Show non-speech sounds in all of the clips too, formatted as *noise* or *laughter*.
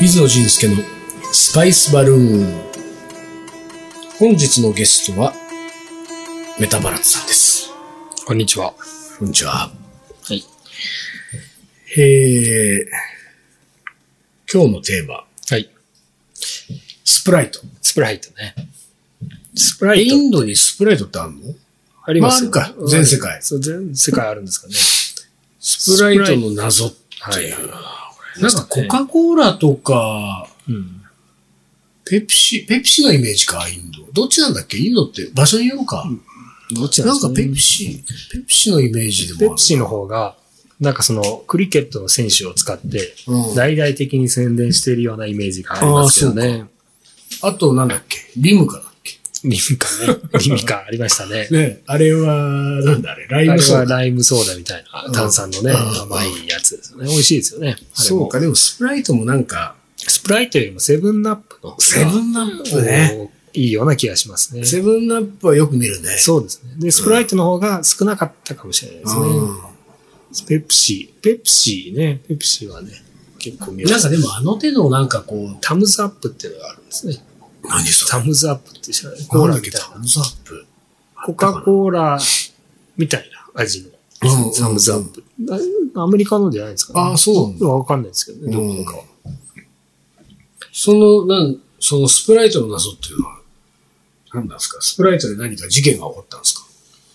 水野仁介のスパイスバルーン。本日のゲストは、メタバラッツさんです。こんにちは。こんにちは。はい。えー、今日のテーマ、はい。スプライト。スプライトね。スプライトインドにスプライトってあるの？ありますよまああるか全世界そう、全世界あるんですかね。スプライトの謎ってはいいう。なんかコカ・コーラとか、うん。ペプシ、ペプシがイメージか、インド。どっちなんだっけ？インドって場所によるか。どっちなんかペププシ、ペプシのイメージでも。ペプシの方が、なんかその、クリケットの選手を使って、うん大々的に宣伝しているようなイメージがありますけどね。あとなんだっけ？リムカだっけリミカね。リミカありましたね。ねあれは、なんだあれライあれムソーダ。はライムソーダみたいな炭酸のね、うん甘いやつですよね。美味しいですよね。そうか、でもスプライトもなんか、スプライトよりもセブンアップのセブンアップね。いいような気がしますね。セブンアップはよく見るね。そうですね。で、スプライトの方が少なかったかもしれないですね。ペプシー。ペプシーね。ペプシーはね、結構見うん。ます。なんかでもあの手のなんかこう、 Thums Up っていうのがあるんですね。何そ Thums Up って知らない？ココーラみたいな。な。ザップ。コカ・コーラみたいな味の。うんタムズアップ。あアメリカのじゃないですか、あそうわかんないですけどね、どこのかは。その、なん、そのスプライトの謎っていうのは、何なんですか？スプライトで何か事件が起こったんです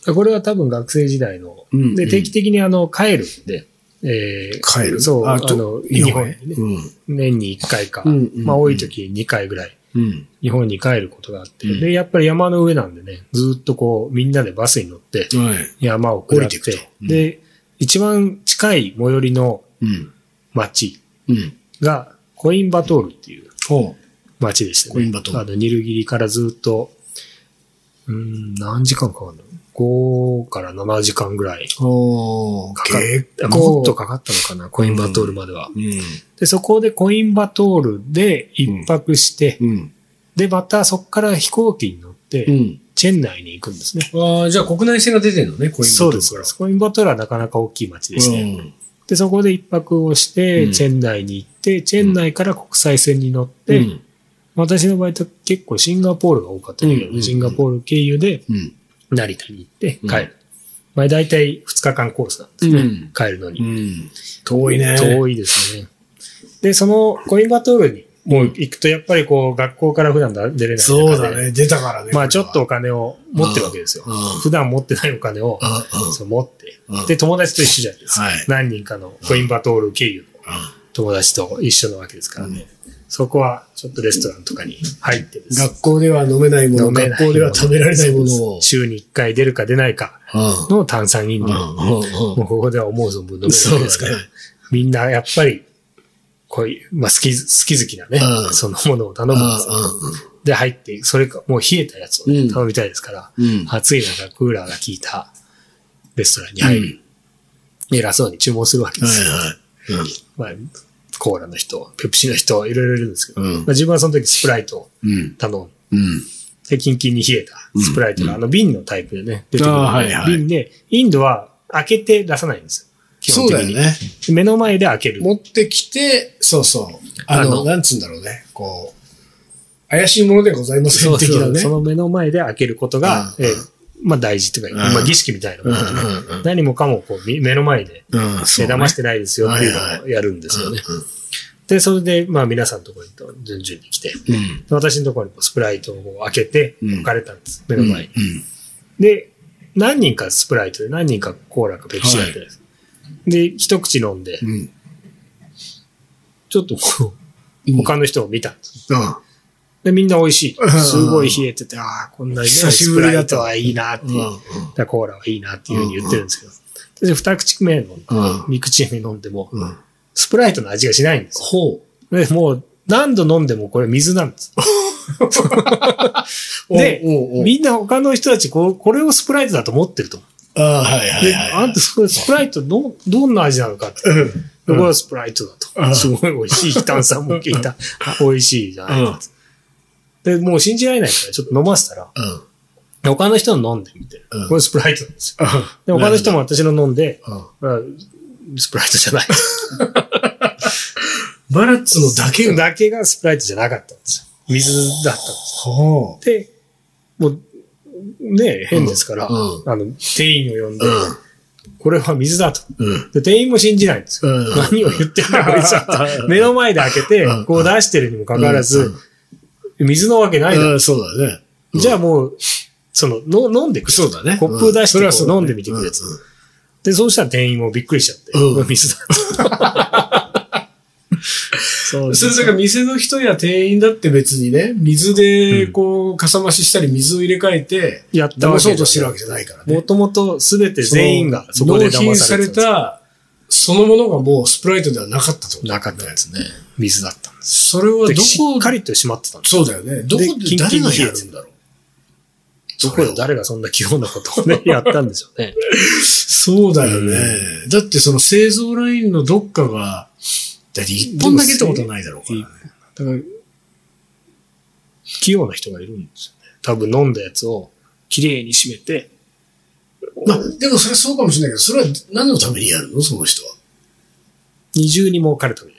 か？これは多分学生時代の、で、うんうん。定期的にあの、帰るんで、えー帰る？そう、あとの、日本にね、うん。年に1回か、うんうんまあ多い時2回ぐらい、うん。日本に帰ることがあって、うんで、やっぱり山の上なんでね、ずっとこう、みんなでバスに乗って、はい。山を下っ降りていくとて、うんで、一番近い最寄りのうん。町うん。が、コインバトールっていうほ町でしたね。コインバトールあの、ニルギリからずっと、うーん、何時間かかるの ?5 から7時間ぐらい。う。ほう。かかっもっとかかったのかな、コインバトールまでは。うん。で、そこでコインバトールで一泊して、うん。で、またそこから飛行機に乗って、うん。チェン内に行くんですね。ああ、じゃあ国内線が出てるのね、コインバトそうです。コインバトールはなかなか大きい町でして、うんで、そこで一泊をして、うんチェン内に行って、チェン内から国際線に乗って、うん。私の場合と結構シンガポールが多かったけど、うんシンガポール経由でうん。成田に行ってうん帰る。まあ大体2日間コースなんですね。うん帰るのに。うん。遠いね。遠いですね。で、そのコインバトールにもう行くとやっぱりこう学校から普段出れないそうだね。出たからね。まあちょっとお金を持ってるわけですようんうん。普段持ってないお金をうんうんそう持ってうん。で、友達と一緒じゃないですかはい。何人かのコインバトール経由の友達と一緒なわけですからね。そこはちょっとレストランとかに入ってですね学校では飲めないもの、学校では食べられないものを。週に1回出るか出ないかうんの炭酸飲料。もうここでは思う存分飲めるわけですから。みんなやっぱり、こういう、まあ好き、好き好きなねう、んそのものを頼むんですよ。で、入って、それか、もう冷えたやつを頼みたいですから、うん暑い中クーラーが効いたレストランに入る。偉そうに注文するわけですよ。はいはい。まあ、コーラの人、ペプシの人、いろいろいるんですけど、うんまあ、自分はその時スプライトをうん。頼んうん。で、キンキンに冷えたスプライトが、あの瓶のタイプでね、出てくる、はいはい瓶で、インドは開けて出さないんですよ。基そ本的に。うだよね。目の前で開ける。持ってきて、そうそう。あの、あのなんつうんだろうね。こう、怪しいものでございません的なね。その目の前で開けることが、うんえーまあ大事というか、うんまあ儀式みたいなものでね、うん何もかもこうみ目の前で、うん、そうね。騙してないですよっていうはいはのをやるんですよね。うんで、それで、まあ皆さんのところにと順々に来て、うん。私のところにもスプライトを開けてうん置かれたんです、目の前に。うん。で、何人かスプライトで何人かコーラかペプシやってるんです。で、一口飲んで、うん。ちょっとこう、他の人を見たんです。うん。で、みんな美味しいうん。すごい冷えてて、ああ、こんなにね、久しスぶりだとはいいなっていう。コーラはいいなっていうふうに言ってるんですけど。で、二口目飲んで、うん。三口目飲んでも、うん。スプライトの味がしないんですよ。ほで、もう、何度飲んでもこれ水なんです。*laughs* う。でみんな他の人たちこう、これをスプライトだと思ってると思う。ああ、はいはいで、はい。あんたスプライトど、どんな味なのかって。うん。でこれはスプライトだうんと。すごい美味しい。炭酸も効いた。あ美味しいじゃないかで、もう信じられないからちょっと飲ませたら、うん。他の人の飲んでみてうん。これスプライトなんですよ。で、他の人も私の飲んで、うん。あスプライトじゃない。*laughs* バラッツのだけが。だけがスプライトじゃなかったんですよ。水だったんですはよ。で、もう、ね変ですから、うんあの、店員を呼んで、あ。これは水だと。で、店員も信じないんですよ。うん何を言ってんだこいつは。目の前で開けてうん、こう出してるにもかかわらず、水のわけないだろうん、そうだね。じゃあもう、その、の飲んでくれ。そうだね。コップ出してうんそれはそうだねこう飲んでみてくれやつうんうんで、そうしたら店員もびっくりしちゃって、うん *laughs* 水だ。そうそれだから店の人や店員だって別にね、水でこう、かさ増ししたり水を入れ替えて、やったわけ騙そうとしてるわけじゃないからね。もともとすべて全員がそこで納品され騙されてた。た、そのものがもうスプライトではなかったってことなかったんですね。水だった。それはどでしこっかりと閉まってたんです。そうだよね。どこで誰がやるんだろう。どこで誰がそんな器用なことをね、やったんでしょうね。そうだよね。だってその製造ラインのどっかが、だって一本だけってことはないだろうからね。だから、器用な人がいるんですよね。多分飲んだやつをきれいに締めて、まあ、でもそれはそうかもしれないけど、それは何のためにやるの？その人は。二重に儲かるためじゃないですか。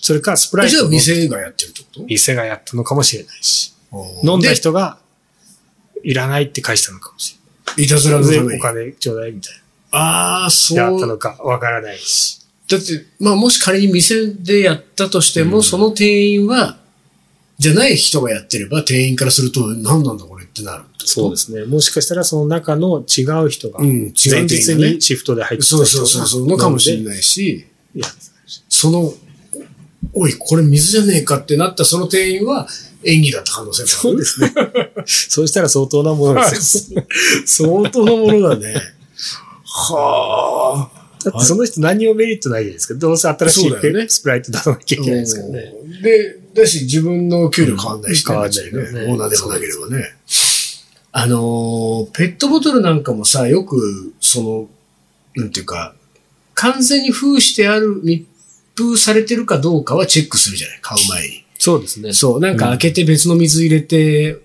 それか、スプライじゃあトの店がやってるってこと？店がやったのかもしれないし、飲んだ人がいらないって返したのかもしでいたずらのために？お金ちょうだいみたいああ、な。そう。やったのかわからないし。だって、まあもし仮に店でやったとしても、うんその店員は、じゃない人がやってれば、店員からすると、何なんだこれってなるって。そうですね。もしかしたらその中の違う人が、前日にシフトで入ってた人がそうそうそうそう、のかもしれい。ないし、いやその、おい、これ水じゃねえかってなったその店員は演技だった可能性もある。そうですね。*laughs* そうしたら相当なものですよ。*laughs* 相当なものだね。はあ。だってその人何にもメリットないじゃないですか？どうせ新しいスプライト出さなきゃいけないですからね。うんで、だし自分の給料変わんないし、ね変わんないよねオーナーでもなければね。あのー、ペットボトルなんかもさ、よく、その、なんていうか、完全に封してある、密封されてるかどうかはチェックするじゃない、買う前に。そうですね。そう、なんか開けて別の水入れて、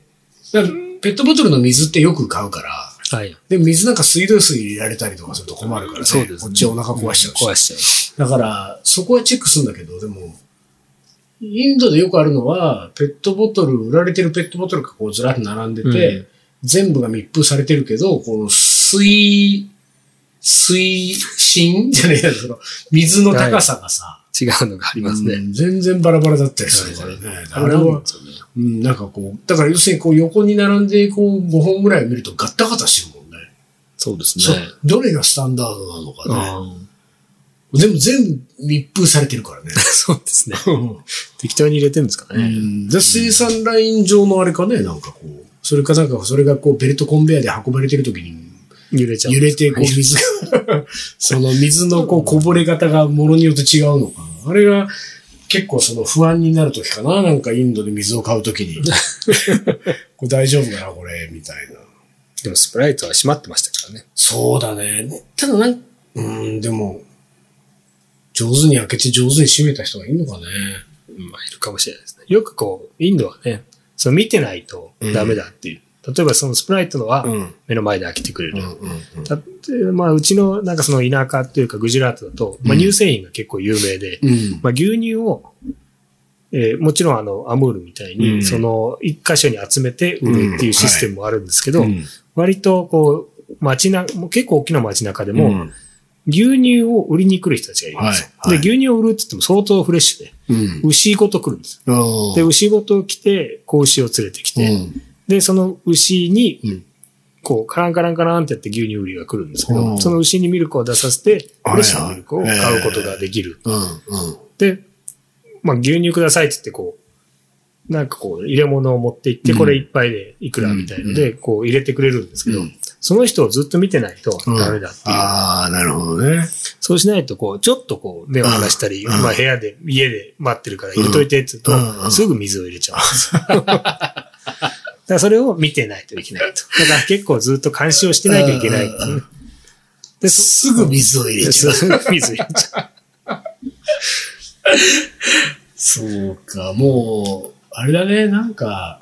なんかペットボトルの水ってよく買うから、はい。で、水なんか水道水入れられたりとかすると困るからね。そうですねこっちお腹壊しちゃうし。壊しちゃだから、そこはチェックするんだけど、でも、インドでよくあるのは、ペットボトル、売られてるペットボトルがこうずらっと並んでて、うん全部が密封されてるけど、この水、水深じゃねえやその水の高さがさ、う。違うのがありますね。うん全然バラバラだったりするからね。あれはうん、なんかこう、だから要するにこう横に並んでこう5本ぐらい見るとガッタガタしてるもんね。そうですね。。どれがスタンダードなのかね。うん全部、全部密封されてるからね。*laughs* そうですね。適当に入れてるんですかうね。ん。で、生産ライン上のあれかね、なんかこう、それかなんか、それがこう、ベルトコンベヤで運ばれてる時に、揺れちゃう。揺れて、こう、水が、その水のこう、こぼれ方がものによって違うのかな？あれが、結構その不安になる時かな？なんかインドで水を買う時に。*laughs* これ大丈夫かな、これ、みたいな。でもスプライトは閉まってましたからね。そうだね。ただなん、うん、でも、上手に開けて上手に閉めた人がいるのかね。まあ、いるかもしれないですね。よくこう、インドはね、その見てないとダメだっていう。例えばそのスプライトのはん。目の前で開けてくれる。うまあ、うちのなんかその田舎っていうかグジュラートだと、まあ、うん乳製品が結構有名で、うん。まあ、牛乳を、えーもちろんあの、アムールみたいに、うんその、一箇所に集めて売るっていうシステムもあるんですけど、うん割とこう、街な、もう結構大きな街中でも、うん牛乳を売りに来る人たちがいるんですよ。はいはいで、牛乳を売るって言っても相当フレッシュで、うん。牛ごと来るんですよ。あで、牛ごと来て、子牛を連れてきて、うん。で、その牛にうん、こう、カランカランカランってやって牛乳売りが来るんですけど、うん。その牛にミルクを出させて、フはいレッシュなミルクを買うことができる。で、まあ、牛乳くださいって言って、こう、なんかこう、入れ物を持って行って、うん。これ一杯でいくらみたいので、こう入れてくれるんですけど、うん。その人をずっと見てないとダメだっていう。ああ、なるほどね。そうしないと、こう、ちょっとこう、目を離したり、うん。まあ部屋で、家で待ってるから入れといてって言うと、すぐ水を入れちゃうんです *laughs* からそれを見てないといけないと。だから結構ずっと監視をしてないといけない。で、すぐ水を入れちゃう。すぐ水入れちゃう。そうか、もう、あれだね、なんか、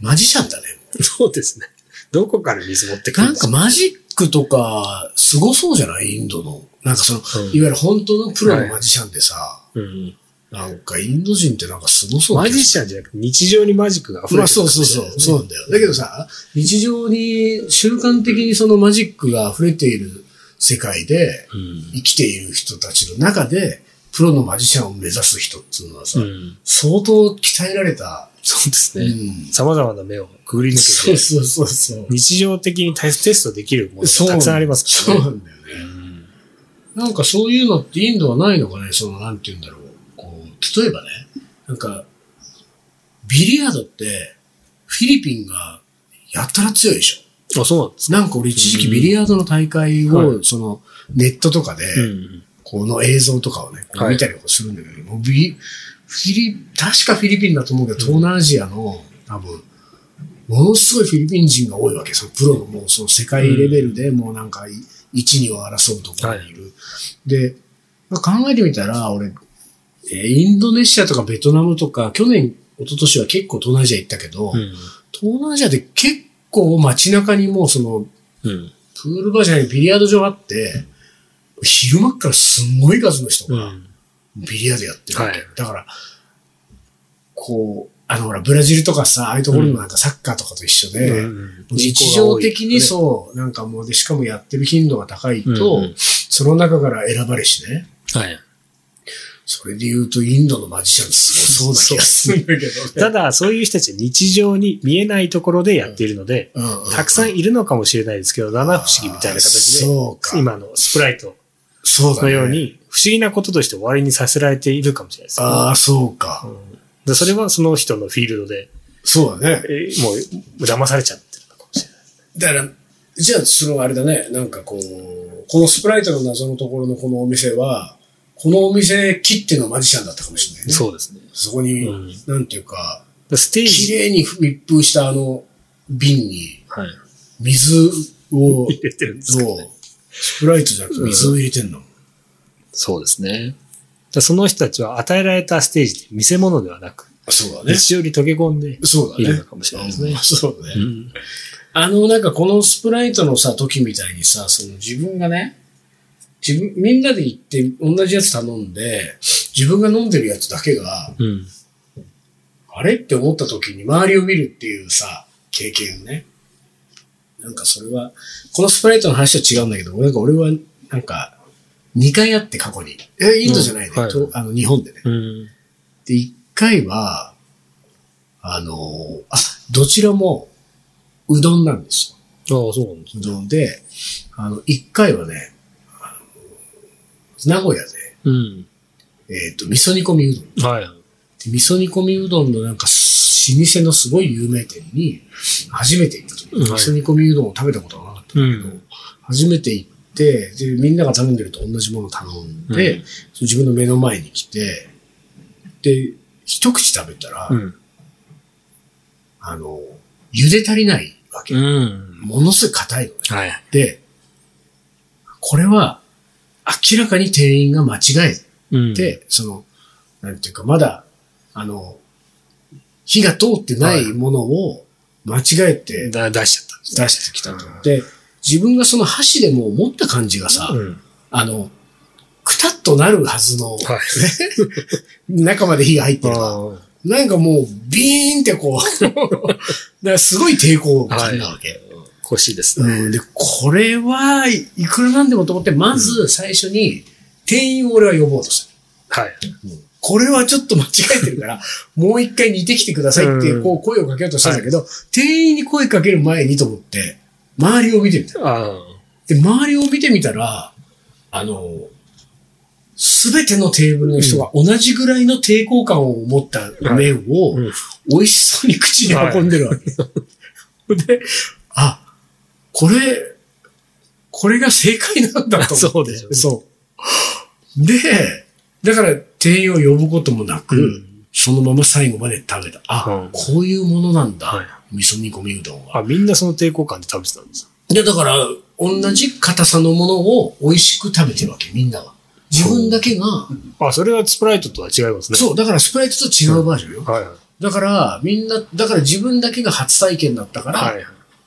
マジシャンだね。そうですね。どこから水持ってくるなんかかマジックとか、すごそうじゃない？インドの。なんかその、うんいわゆる本当のプロのマジシャンでさ、うん。なんかインド人ってなんかすごそうマジシャンじゃなくて日常にマジックが溢れてるまあそうそうそう、そうなんだよ。だけどさ、日常に習慣的にそのマジックが溢れている世界でうん。生きている人たちの中で、プロのマジシャンを目指す人っていうのはさ、うん。相当鍛えられた、そうですね。うん様々な目をくぐり抜けて、そうそうそうそう。日常的にテストできるものそうがたくさんありますからね。そうなんだよね。なんかそういうのってインドはないのかね？その、なんて言うんだろう。例えばね、なんか、ビリヤードって、フィリピンがやったら強いでしょ。あ、そうなんですなんか俺一時期ビリヤードの大会を、はいその、ネットとかで、うん。この映像とかをね、見たりするんだけど、もうビフィリ、確かフィリピンだと思うけど、東南アジアの、多分、ものすごいフィリピン人が多いわけ。そのプロのもうその世界レベルでもうなんか、一、二を争うところにいる。で、まあ考えてみたら、俺、えーインドネシアとかベトナムとか、去年、一昨年は結構東南アジア行ったけど、うん。東南アジアで結構街中にもうその、うん。プールバーじゃないビリヤード場あって、昼間っからすんごい数の人がうん。ビリヤードやってるわけ。はいだから、こう、あのほら、ブラジルとかさ、ああいうところのなんかサッカーとかと一緒で、うん日常的にそう、なんかもうで、しかもやってる頻度が高いと、うんうんその中から選ばれしね。はい。それで言うと、インドのマジシャンすごそうな気がするんだけどね。ただ、そういう人たちは日常に見えないところでやっているので、たくさんいるのかもしれないですけど、七不思議みたいな形で。今のスプライト。のように、不思議なこととして終わりにさせられているかもしれないですね、ああ、そうか。うんでそれはその人のフィールドで、そうだね。えーもう騙されちゃってるのかもしれない。だから、じゃあ、そのあれだね、なんかこう、このスプライトの謎のところのこのお店は、このお店切ってのマジシャンだったかもしれないね。そうですね。そこに、うんなんていうか、でステー綺ジ、麗に密封したあの瓶にはい、水を、*laughs* 入れてるんですかそう、スプライトじゃなくて水を入れてんの。そうですね。でその人たちは与えられたステージで見せ物ではなく、そうだね。日常に溶け込んでそうだね。いるのかもしれないですねうん。そうだね。うんあの、なんかこのスプライトのさ、時みたいにさ、その自分がね、自分、みんなで行って同じやつ頼んで、自分が飲んでるやつだけが、うん。あれ？って思った時に周りを見るっていうさ、経験ね。なんかそれは、このスプライトの話は違うんだけど、なんか俺は、なんか、2回あって過去に。え、インドじゃないね。うんはいとあの、日本でね。うん。で、1回は、あの、あ、どちらも、うどんなんですよ。ああ、そうなんですうどんで、あの、1回はね、名古屋で、うん。えっ、と、味噌煮込みうどん。はい。で味噌煮込みうどんのなんか、老舗のすごい有名店に、初めて行った時に、はい味噌煮込みうどんを食べたことがなかったんだけど、うん初めて行って、で、みんなが頼んでると同じものを頼んで、うん自分の目の前に来て、で、一口食べたら、うん。あの、茹で足りないわけ。うん。ものすごい硬いのね。はい。で、これは、明らかに店員が間違えうん。て、その、なんていうか、まだ、あの、火が通ってないものを間違えてだ出しちゃったんですね出してきたと。で、自分がその箸でもう持った感じがさ、うん。あの、くたっとなるはずの、はい。*laughs* 中まで火が入ってるなんかもう、ビーンってこう、*laughs* だからすごい抵抗感なわけ。腰ですね。うん、で、これはいいくらなんでもと思って、まず最初に店員を俺は呼ぼうとした。はい。これはちょっと間違えてるから、*laughs* もう一回似てきてくださいって、うんこう声をかけようとしたんだけど、店員に声かける前にと思って、周りを見てみた。で、周りを見てみたら、あの、すべてのテーブルの人が同じぐらいの抵抗感を持った麺をうん美味しそうに口に運んでるわけ。で、あ、これ、これが正解なんだと。そうでしょうねそう。で、だから店員を呼ぶこともなく、うんそのまま最後まで食べた。あ、うんこういうものなんだ。はい味噌煮込みうどんは。あ、みんなその抵抗感で食べてたんです。いや、だから、同じ硬さのものを美味しく食べてるわけ、みんなは。自分だけが、あ、それはスプライトとは違いますね。そう、だからスプライトと違うバージョンよ。はいはい。だから、みんな、だから自分だけが初体験だったから、はい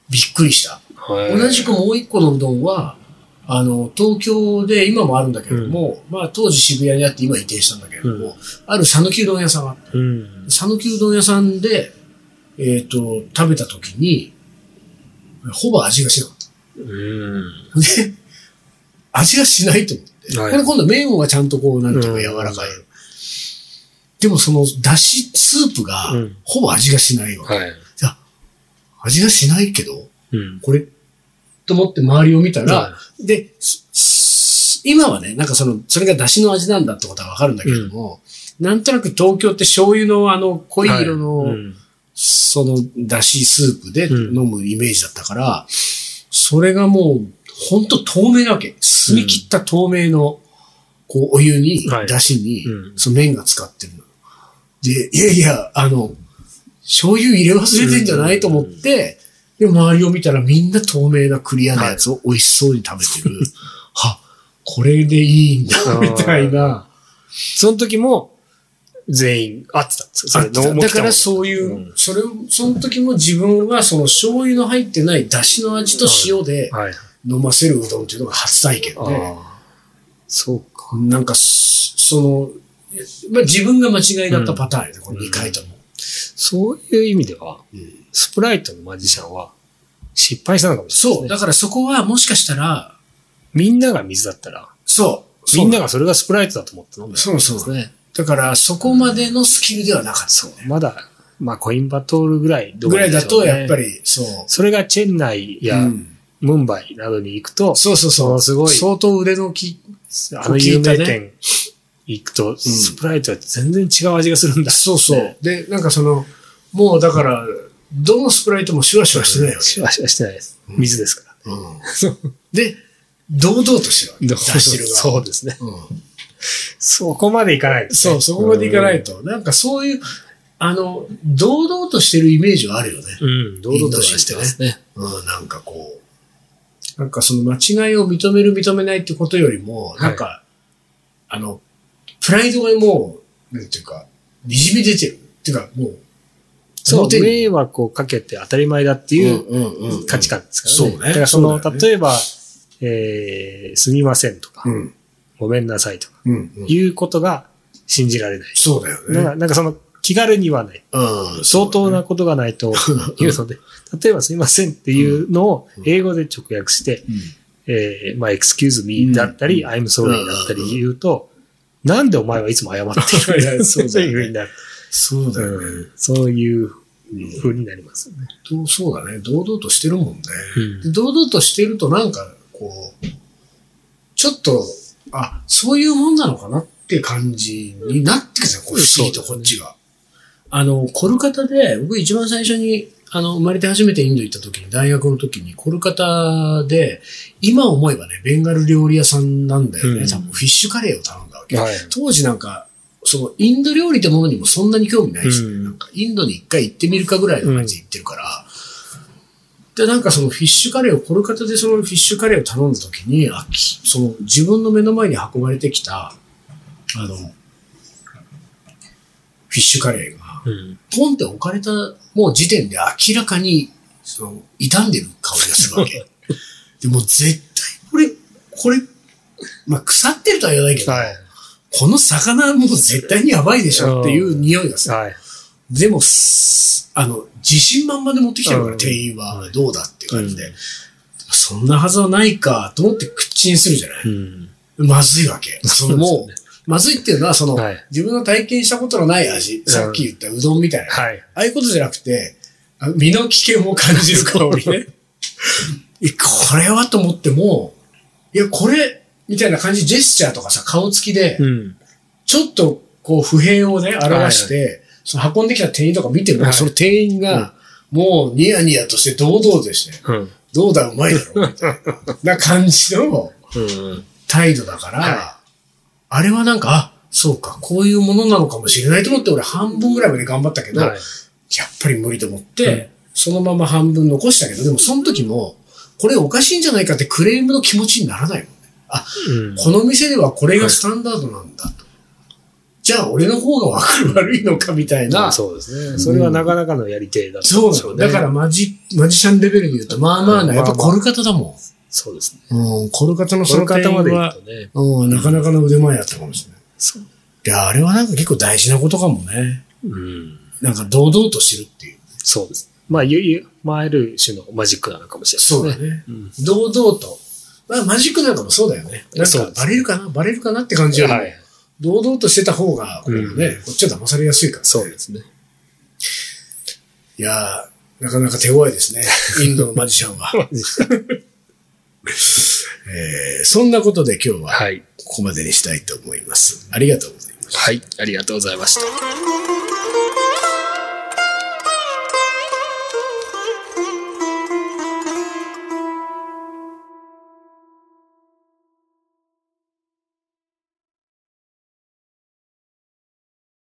びっくりした。はい。同じくもう一個のうどんは、あの、東京で今もあるんだけれども、まあ当時渋谷にあって今移転したんだけれども、うある讃岐うどん屋さんがあって、うん。讃岐うどん屋さんで、えっ、と、食べた時に、ほぼ味がしなかっうん。た。で、味がしないと思って。はいこれ今度麺はちゃんとこう、なんていうか柔らかい。でもその、だし、スープがうん、ほぼ味がしないわ。はい。味がしないけど、うん。これ、と思って周りを見たら、はで、す。す今はね、なんかその、それが出汁の味なんだってことはわかるんだけれども、なんとなく東京って醤油のあの濃い色の、はい。うん。その出汁スープでうん飲むイメージだったから、それがもう、ほんと透明なわけ。澄み切った透明の、こう、お湯に、はい。出汁にうん、その麺が使ってるの。で、いやいや、あの、醤油入れ忘れてんじゃないと思って、で、周りを見たらみんな透明なクリアなやつを美味しそうに食べてる。*laughs* は、これでいいんだ、みたいな。その時も、全員合ってたんですかそれ飲もだからそういう、うんそれを、その時も自分はその醤油の入ってない出汁の味と塩ではい。飲ませるうどんっていうのが初体験で。そうか。なんかそ、その、まあ、自分が間違いだったパターンやね、この2回とも。そういう意味では、うんスプライトのマジシャンは失敗したのかもしれないそう。ですね。だからそこはもしかしたら、みんなが水だったら、そう。みんなが、がそれがスプライトだと思って飲んでそうそうですね。だからそこまでのスキルではなかったよね。まだ、まあコインバトールぐらいどうぐらいだと、やっぱり。り、そう。それがチェンナイやうんムンバイなどに行くと、そうそうそう。ものすごい相当腕のき、あの有名店行くと、スプライトは全然違う味がするんだ。そうそうね。で、なんかその、もうだから、どのスプライトもシュワシュワしてないよね。シュワシュワしてないです。水ですから。うんで、堂々としてるわけ。出してる側そうですね。うんそこまでいかないねそう、そこまでいかないと。なんかそういう、あの、堂々としてるイメージはあるよね。うん、堂々とはしてますね。うん、なんかこう、なんかその間違いを認める認めないってことよりも、なんか、あの、プライドがもう、なんていうか、にじみ出てる。っていうか、もう、そう、迷惑をかけて当たり前だっていう価値観ですからね。そうねだからその、例えば、えー、すみませんとか、うん。ごめんなさいとか。いうことが信じられない。そうだよね。なんかその、気軽にはない。うん。相当なことがないというので、*laughs* 例えばすみませんっていうのを英語で直訳して、うん。えー、まあ、excuse me だったり、うん I'm sorry だったり言うと、なんでお前はいつも謝ってるいや *laughs* そうだよねいうふうになる。そうだよね。うんそういう風になりますよね。とそうだね。堂々としてるもんね。うんで堂々としてるとなんか、こう、ちょっと、あ、そういうもんなのかなって感じになってくるんですよ。こう不思議とこっちが。あの、コルカタで、僕一番最初に、あの、生まれて初めてインド行った時に、大学の時に、コルカタで、今思えばね、ベンガル料理屋さんなんだよね。うん多分フィッシュカレーを頼んだわけ。はい。当時なんか、その、インド料理ってものにもそんなに興味ないし、うんなんか、インドに一回行ってみるかぐらいの感じで行ってるから、で、なんかそのフィッシュカレーを、コルカタでそのフィッシュカレーを頼んだ時に、あきその、自分の目の前に運ばれてきた、あの、フィッシュカレーが、うん。ポンって置かれた、もう時点で明らかに、その、傷んでる香りがするわけ。*laughs* でも絶対これ、これ、まあ、腐ってるとは言わないけど、はい。この魚はもう絶対にやばいでしょっていう匂いがさ、はい。でも、すあの、自信満々で持ってきてるから、うん店員はどうだっていう感じで、うんそんなはずはないかと思って口にするじゃない、うん。まずいわけ。*laughs* そのもう、まずいっていうのは、その、はい自分の体験したことのない味、さっき言ったうどんみたいな、はい。ああいうことじゃなくて、あ身の危険を感じる香りね。え *laughs* これはと思っても、いや、これ、みたいな感じ、ジェスチャーとかさ、顔つきで、うん。ちょっと、こう、不平をね、表して、その運んできた店員とか見てるの、はいその店員が、もう、ニヤニヤとして堂々として、うん。どうだ、うまいだろ、みたいな、な感じのうん。態度だから、はあれはなんか、あ、そうか、こういうものなのかもしれないと思って、俺半分ぐらいまで頑張ったけど、はい。やっぱり無理と思って、うんそのまま半分残したけど、でもその時も、これおかしいんじゃないかってクレームの気持ちにならないもんね。あ、うん。この店ではこれがスタンダードなんだと。じゃあ俺の方が悪い悪いのかみたいな。そうですね。それはなかなかのやり手だったんそうでしょうね。だからマジ、マジシャンレベルで言うと、まあまあな、やっぱコルカタだもそうですね。うん、コルカタのその点はね。うん、なかなかの腕前やったかもしれない。そう。いや、あれはなんか結構大事なことかもね。うん。なんか堂々としてるっていう。そうです。まあ、ゆ、ゆ、まあ、ある種のマジックなのかもしれないですね。ね。うん。堂々と。まあ、マジックなんかもそうだよね。なんかバレるかな？バレるかなって感じよりもはい。堂々としてた方が、こうね、うんこっちは騙されやすいから、そうですね。いやー、なかなか手強いですね。*laughs* インドのマジシャンは。えーそんなことで今日ははい。ここまでにしたいと思います。ありがとうございました。はい。ありがとうございました。